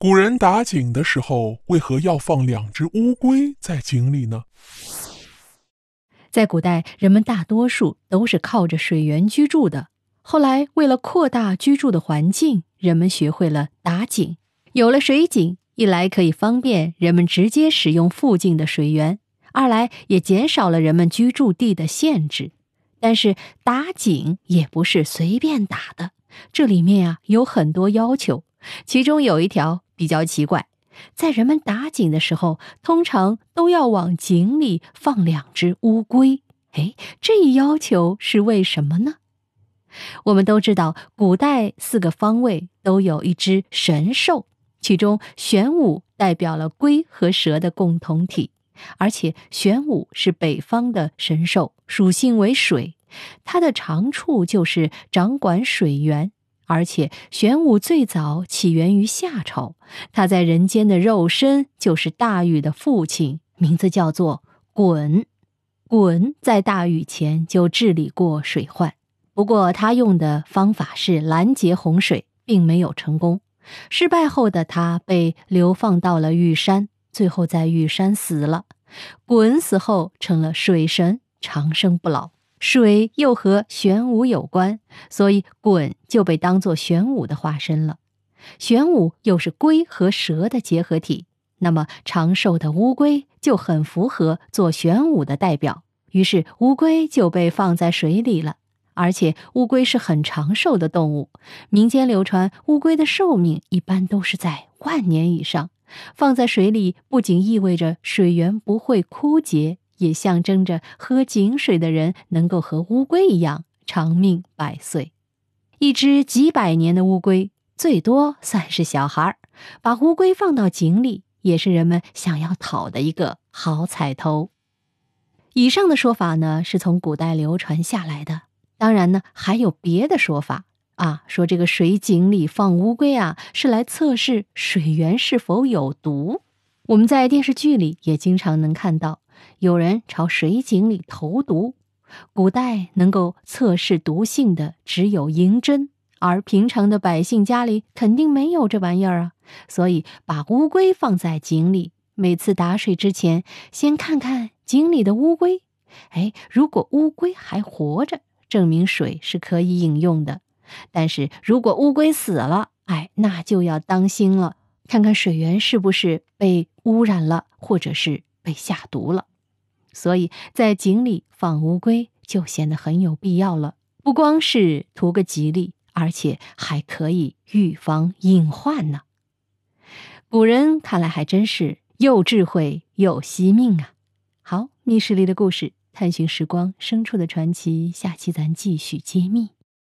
古人打井的时候，为何要放两只乌龟在井里呢？在古代，人们大多数都是靠着水源居住的。后来，为了扩大居住的环境，人们学会了打井。有了水井，一来可以方便人们直接使用附近的水源，二来也减少了人们居住地的限制。但是，打井也不是随便打的，这里面啊有很多要求，其中有一条。比较奇怪，在人们打井的时候，通常都要往井里放两只乌龟。哎，这一要求是为什么呢？我们都知道，古代四个方位都有一只神兽，其中玄武代表了龟和蛇的共同体，而且玄武是北方的神兽，属性为水，它的长处就是掌管水源。而且玄武最早起源于夏朝，他在人间的肉身就是大禹的父亲，名字叫做鲧。鲧在大禹前就治理过水患，不过他用的方法是拦截洪水，并没有成功。失败后的他被流放到了玉山，最后在玉山死了。鲧死后成了水神，长生不老。水又和玄武有关，所以鲧就被当作玄武的化身了。玄武又是龟和蛇的结合体，那么长寿的乌龟就很符合做玄武的代表。于是乌龟就被放在水里了。而且乌龟是很长寿的动物，民间流传乌龟的寿命一般都是在万年以上。放在水里不仅意味着水源不会枯竭。也象征着喝井水的人能够和乌龟一样长命百岁。一只几百年的乌龟，最多算是小孩儿。把乌龟放到井里，也是人们想要讨的一个好彩头。以上的说法呢，是从古代流传下来的。当然呢，还有别的说法啊，说这个水井里放乌龟啊，是来测试水源是否有毒。我们在电视剧里也经常能看到。有人朝水井里投毒，古代能够测试毒性的只有银针，而平常的百姓家里肯定没有这玩意儿啊。所以把乌龟放在井里，每次打水之前先看看井里的乌龟。哎，如果乌龟还活着，证明水是可以饮用的；但是如果乌龟死了，哎，那就要当心了，看看水源是不是被污染了，或者是。被下毒了，所以在井里放乌龟就显得很有必要了。不光是图个吉利，而且还可以预防隐患呢。古人看来还真是又智慧又惜命啊！好，密室里的故事，探寻时光深处的传奇，下期咱继续揭秘。